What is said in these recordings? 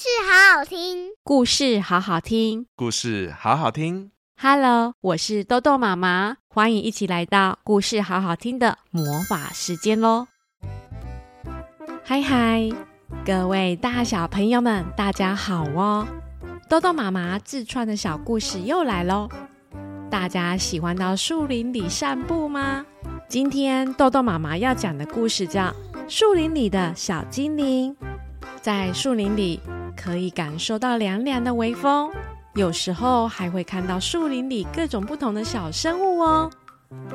事好好听，故事好好听，故事好好听。Hello，我是豆豆妈妈，欢迎一起来到故事好好听的魔法时间喽！嗨嗨，各位大小朋友们，大家好哦！豆豆妈妈自创的小故事又来喽！大家喜欢到树林里散步吗？今天豆豆妈妈要讲的故事叫《树林里的小精灵》。在树林里，可以感受到凉凉的微风，有时候还会看到树林里各种不同的小生物哦。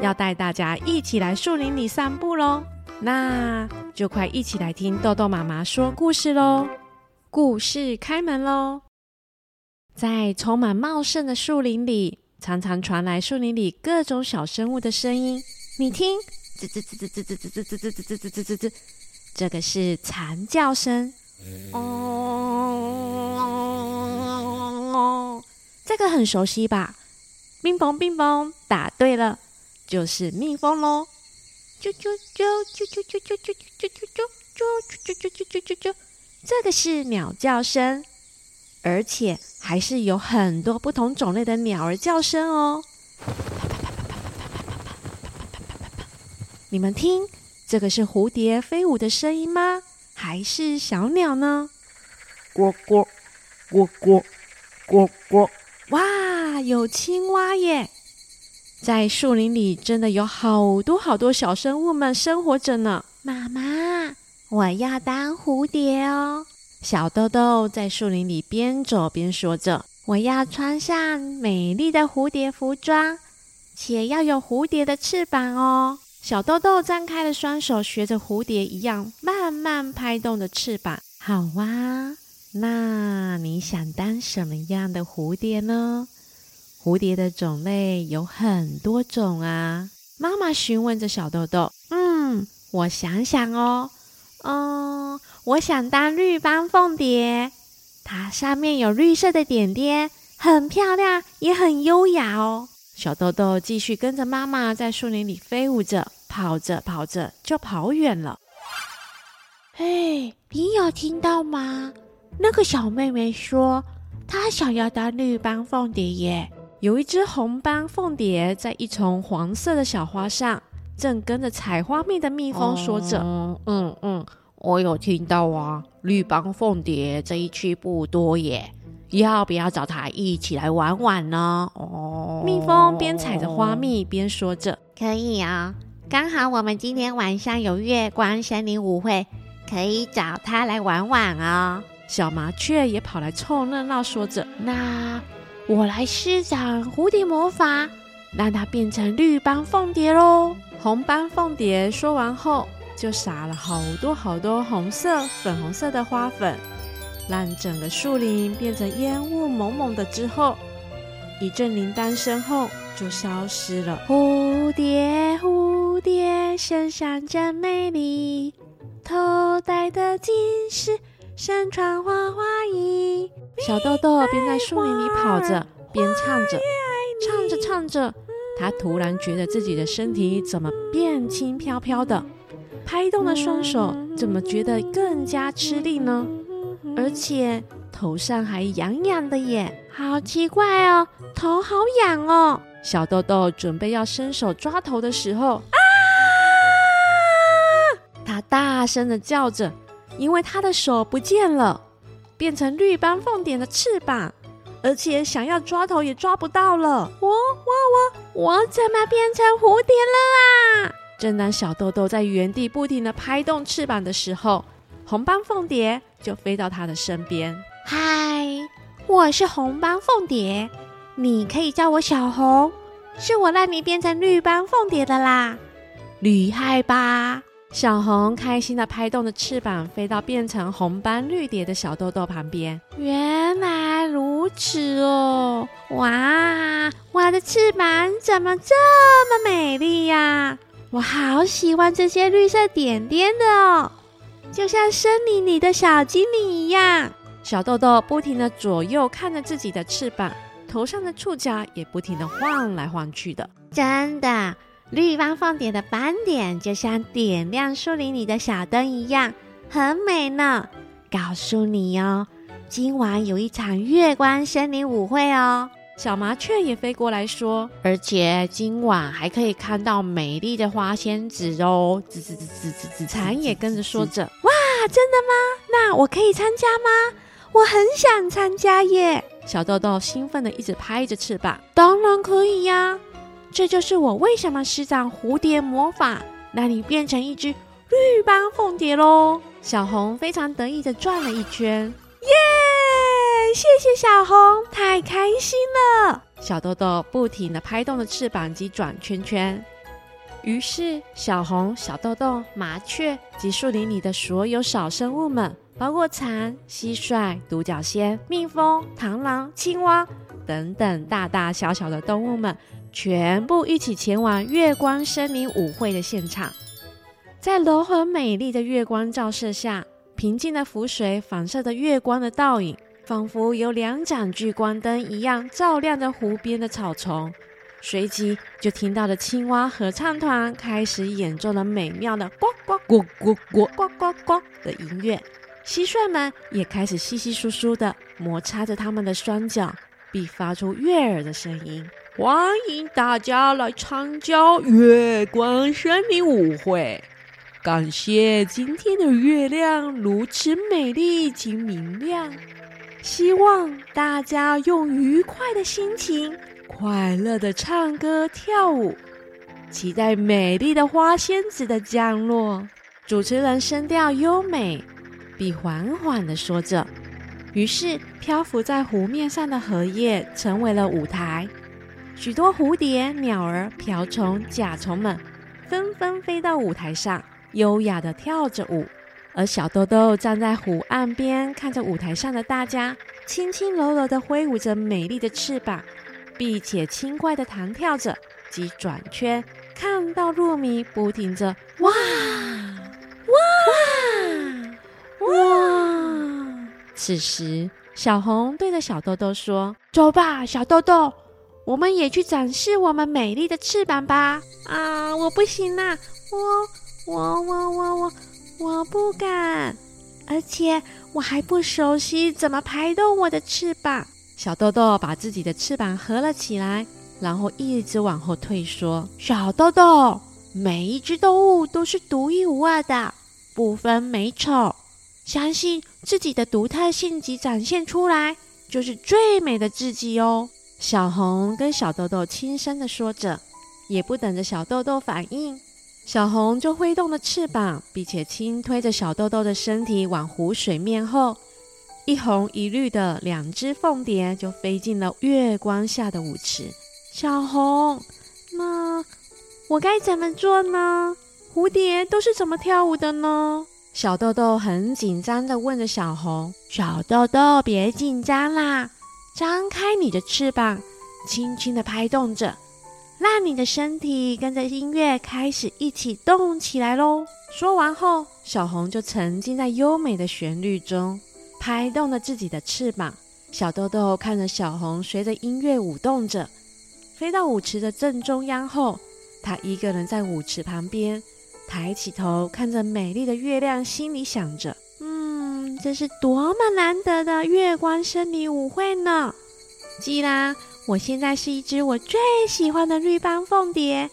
要带大家一起来树林里散步喽，那就快一起来听豆豆妈妈说故事喽！故事开门喽！在充满茂盛的树林里。常常传来树林里各种小生物的声音，你听，吱吱吱吱吱吱吱吱吱吱吱吱吱吱，这个是蝉叫声。哦，哦这个很熟悉吧？冰崩冰崩，答对了，就是蜜蜂喽。啾啾啾啾啾啾啾啾啾啾啾啾啾啾啾啾啾，这个是鸟叫声。而且还是有很多不同种类的鸟儿叫声哦。你们听，这个是蝴蝶飞舞的声音吗？还是小鸟呢？呱呱呱呱呱呱！哇，有青蛙耶！在树林里真的有好多好多小生物们生活着呢。妈妈，我要当蝴蝶哦。小豆豆在树林里边走边说着：“我要穿上美丽的蝴蝶服装，且要有蝴蝶的翅膀哦。”小豆豆张开了双手，学着蝴蝶一样慢慢拍动着翅膀。好哇，那你想当什么样的蝴蝶呢？蝴蝶的种类有很多种啊。妈妈询问着小豆豆：“嗯，我想想哦，嗯。”我想当绿斑凤蝶，它上面有绿色的点点，很漂亮，也很优雅哦。小豆豆继续跟着妈妈在树林里飞舞着，跑着跑着就跑远了。嘿，你有听到吗？那个小妹妹说她想要当绿斑凤蝶耶。有一只红斑凤蝶在一丛黄色的小花上，正跟着采花蜜的蜜蜂说着：“嗯嗯。嗯”我有听到啊，绿斑凤蝶这一区不多耶，要不要找它一起来玩玩呢？哦，蜜蜂边采着花蜜边说着：“可以啊，刚好我们今天晚上有月光森林舞会，可以找它来玩玩啊。”小麻雀也跑来凑热闹，说着：“那我来施展蝴蝶魔法，让它变成绿斑凤蝶喽。”红斑凤蝶说完后。就撒了好多好多红色、粉红色的花粉，让整个树林变成烟雾蒙蒙的。之后，一阵铃铛声后就消失了。蝴蝶，蝴蝶，身上真美丽，头戴的金饰，身穿花花衣。小豆豆边在树林里跑着，边唱着，唱着唱着，他突然觉得自己的身体怎么变轻飘飘的。拍动的双手怎么觉得更加吃力呢？而且头上还痒痒的耶，好奇怪哦，头好痒哦！小豆豆准备要伸手抓头的时候，啊！他大声的叫着，因为他的手不见了，变成绿斑凤蝶的翅膀，而且想要抓头也抓不到了。我我我我怎么变成蝴蝶了啊？正当小豆豆在原地不停地拍动翅膀的时候，红斑凤蝶就飞到他的身边。嗨，我是红斑凤蝶，你可以叫我小红，是我让你变成绿斑凤蝶的啦，厉害吧？小红开心的拍动着翅膀，飞到变成红斑绿蝶的小豆豆旁边。原来如此哦！哇，我的翅膀怎么这么美丽呀？我好喜欢这些绿色点点的哦，就像森林里的小精灵一样。小豆豆不停的左右看着自己的翅膀，头上的触角也不停的晃来晃去的。真的，绿斑凤蝶的斑点就像点亮树林里的小灯一样，很美呢。告诉你哦，今晚有一场月光森林舞会哦。小麻雀也飞过来说：“而且今晚还可以看到美丽的花仙子哦！”吱吱吱吱吱吱，蝉也跟着说着：“哇，真的吗？那我可以参加吗？我很想参加耶！”小豆豆兴奋地一直拍着翅膀：“当然可以呀！这就是我为什么施展蝴蝶魔法，让你变成一只绿斑凤蝶喽！”小红非常得意地转了一圈。耶！谢谢小红，太开心了。小豆豆不停地拍动着翅膀及转圈圈。于是，小红、小豆豆、麻雀及树林里的所有小生物们，包括蝉、蟋蟀、独角仙、蜜蜂、螳螂、青蛙等等大大小小的动物们，全部一起前往月光森林舞会的现场。在柔和美丽的月光照射下，平静的湖水反射着月光的倒影，仿佛有两盏聚光灯一样照亮着湖边的草丛。随即就听到了青蛙合唱团开始演奏了美妙的呱呱呱呱呱呱呱呱的音乐，蟋蟀们也开始窸窸窣窣地摩擦着它们的双脚，并发出悦耳的声音。欢迎大家来参加月光森林舞会。感谢今天的月亮如此美丽及明亮，希望大家用愉快的心情，快乐的唱歌跳舞，期待美丽的花仙子的降落。主持人声调优美，并缓缓地说着。于是，漂浮在湖面上的荷叶成为了舞台，许多蝴蝶、鸟儿、瓢虫、甲虫们纷纷飞到舞台上。优雅地跳着舞，而小豆豆站在湖岸边，看着舞台上的大家，轻轻柔柔地挥舞着美丽的翅膀，并且轻快地弹跳着及转圈，看到入迷，不停着哇哇哇！哇！此时，小红对着小豆豆说：“走吧，小豆豆，我们也去展示我们美丽的翅膀吧！”啊，我不行啦，我。我我我我我不敢，而且我还不熟悉怎么拍动我的翅膀。小豆豆把自己的翅膀合了起来，然后一直往后退，缩：“小豆豆，每一只动物都是独一无二的，不分美丑。相信自己的独特性及展现出来，就是最美的自己哦。”小红跟小豆豆轻声地说着，也不等着小豆豆反应。小红就挥动了翅膀，并且轻推着小豆豆的身体往湖水面后，一红一绿的两只凤蝶就飞进了月光下的舞池。小红，那我该怎么做呢？蝴蝶都是怎么跳舞的呢？小豆豆很紧张地问着小红。小豆豆，别紧张啦，张开你的翅膀，轻轻地拍动着。让你的身体跟着音乐开始一起动起来喽！说完后，小红就沉浸在优美的旋律中，拍动了自己的翅膀。小豆豆看着小红随着音乐舞动着，飞到舞池的正中央后，她一个人在舞池旁边，抬起头看着美丽的月亮，心里想着：“，这是多么难得的月光森林舞会呢！既然……”我现在是一只我最喜欢的绿斑凤蝶，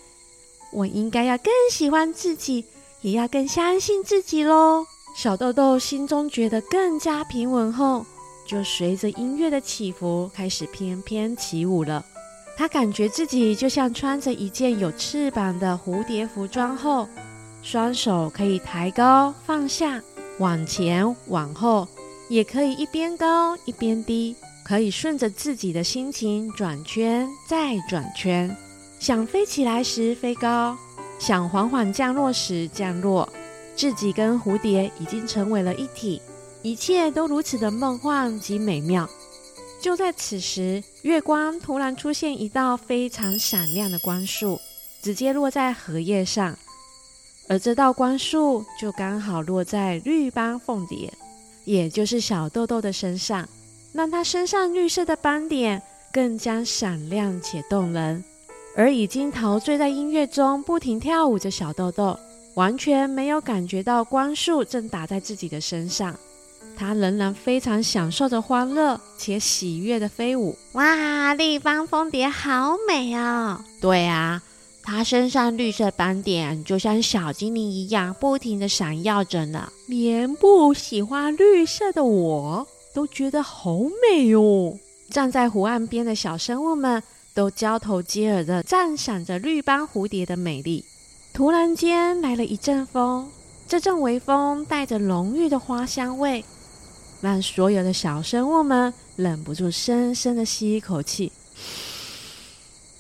我应该要更喜欢自己，也要更相信自己喽。小豆豆心中觉得更加平稳后，就随着音乐的起伏开始翩翩起舞了。他感觉自己就像穿着一件有翅膀的蝴蝶服装后，双手可以抬高放下，往前往后，也可以一边高一边低。可以顺着自己的心情转圈再转圈，想飞起来时飞高，想缓缓降落时降落，自己跟蝴蝶已经成为了一体，一切都如此的梦幻及美妙。就在此时，月光突然出现一道非常闪亮的光束，直接落在荷叶上，而这道光束就刚好落在绿斑凤蝶，也就是小豆豆的身上。让它身上绿色的斑点更加闪亮且动人，而已经陶醉在音乐中不停跳舞的小豆豆，完全没有感觉到光束正打在自己的身上。它仍然非常享受着欢乐且喜悦的飞舞。哇，绿斑凤蝶好美哦！对啊，它身上绿色斑点就像小精灵一样，不停的闪耀着呢。连不喜欢绿色的我都觉得好美哦。站在湖岸边的小生物们都交头接耳的赞赏着绿斑蝴蝶的美丽。突然间来了一阵风，这阵微风带着浓郁的花香味。让所有的小生物们忍不住深深的吸一口气。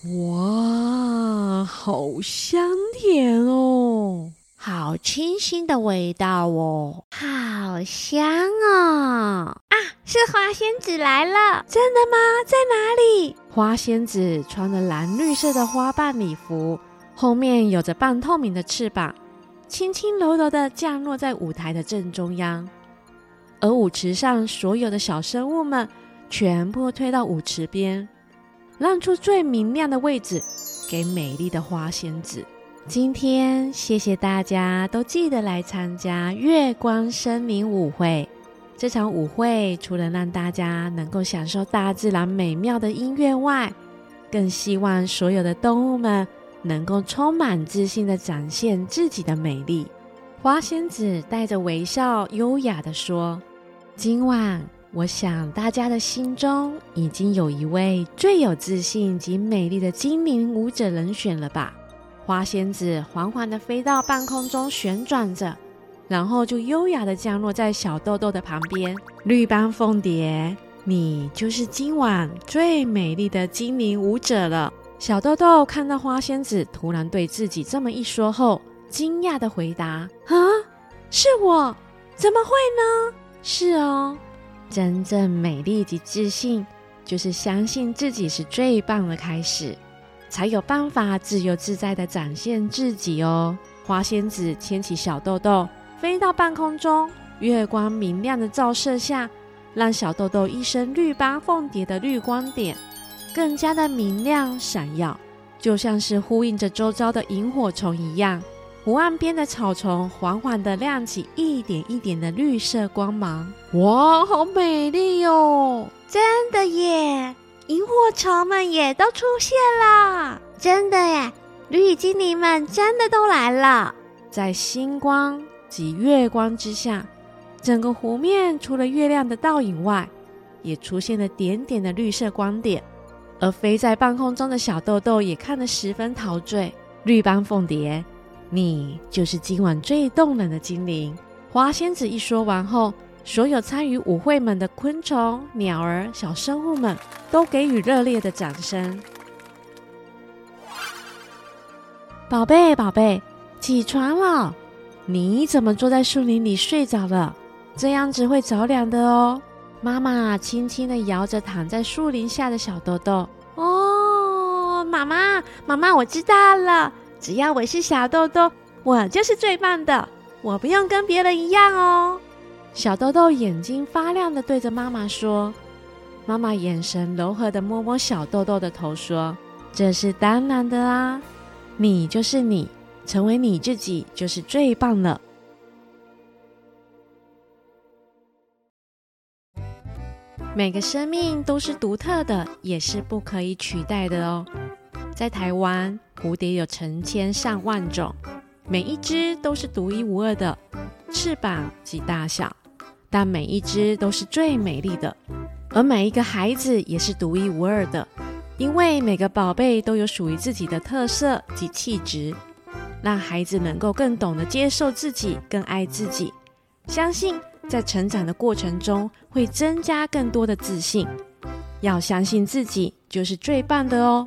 哇，好香甜哦，好清新的味道哦，好香哦！啊，是花仙子来了！真的吗？在哪里？花仙子穿着蓝绿色的花瓣礼服，后面有着半透明的翅膀，轻轻柔柔的降落在舞台的正中央。而舞池上所有的小生物们全部退到舞池边，让出最明亮的位置给美丽的花仙子。今天谢谢大家都记得来参加月光森林舞会。这场舞会除了让大家能够享受大自然美妙的音乐外，更希望所有的动物们能够充满自信地展现自己的美丽。花仙子带着微笑，优雅地说。今晚，我想大家的心中已经有一位最有自信及美丽的精灵舞者人选了吧？花仙子缓缓地飞到半空中旋转着，然后就优雅地降落在小豆豆的旁边。绿斑凤蝶，你就是今晚最美丽的精灵舞者了。小豆豆看到花仙子突然对自己这么一说后，惊讶地回答：“啊，是我？怎么会呢？”是哦，真正美丽及自信，就是相信自己是最棒的开始，才有办法自由自在的展现自己哦。花仙子牵起小豆豆，飞到半空中，月光明亮的照射下，让小豆豆一身绿斑凤蝶的绿光点更加的明亮闪耀，就像是呼应着周遭的萤火虫一样。湖岸边的草丛缓缓地亮起一点一点的绿色光芒，哇，好美丽哟！真的耶，萤火虫们也都出现了，真的耶，绿精灵们真的都来了。在星光及月光之下，整个湖面除了月亮的倒影外，也出现了点点的绿色光点，而飞在半空中的小豆豆也看得十分陶醉。绿斑凤蝶。你就是今晚最动人的精灵。花仙子一说完后，所有参与舞会们的昆虫、鸟儿、小生物们都给予热烈的掌声。宝贝，宝贝，起床了！你怎么坐在树林里睡着了？这样子会着凉的哦。妈妈轻轻地摇着躺在树林下的小豆豆。哦，妈妈，妈妈，我知道了。只要我是小豆豆，我就是最棒的，我不用跟别人一样哦。小豆豆眼睛发亮的对着妈妈说：“妈妈眼神柔和的摸摸小豆豆的头说：‘这是当然的啊，你就是你，成为你自己就是最棒了。’每个生命都是独特的，也是不可以取代的哦。在台湾。”蝴蝶有成千上万种，每一只都是独一无二的，翅膀及大小，但每一只都是最美丽的。而每一个孩子也是独一无二的，因为每个宝贝都有属于自己的特色及气质，让孩子能够更懂得接受自己，更爱自己。相信在成长的过程中会增加更多的自信。要相信自己就是最棒的哦。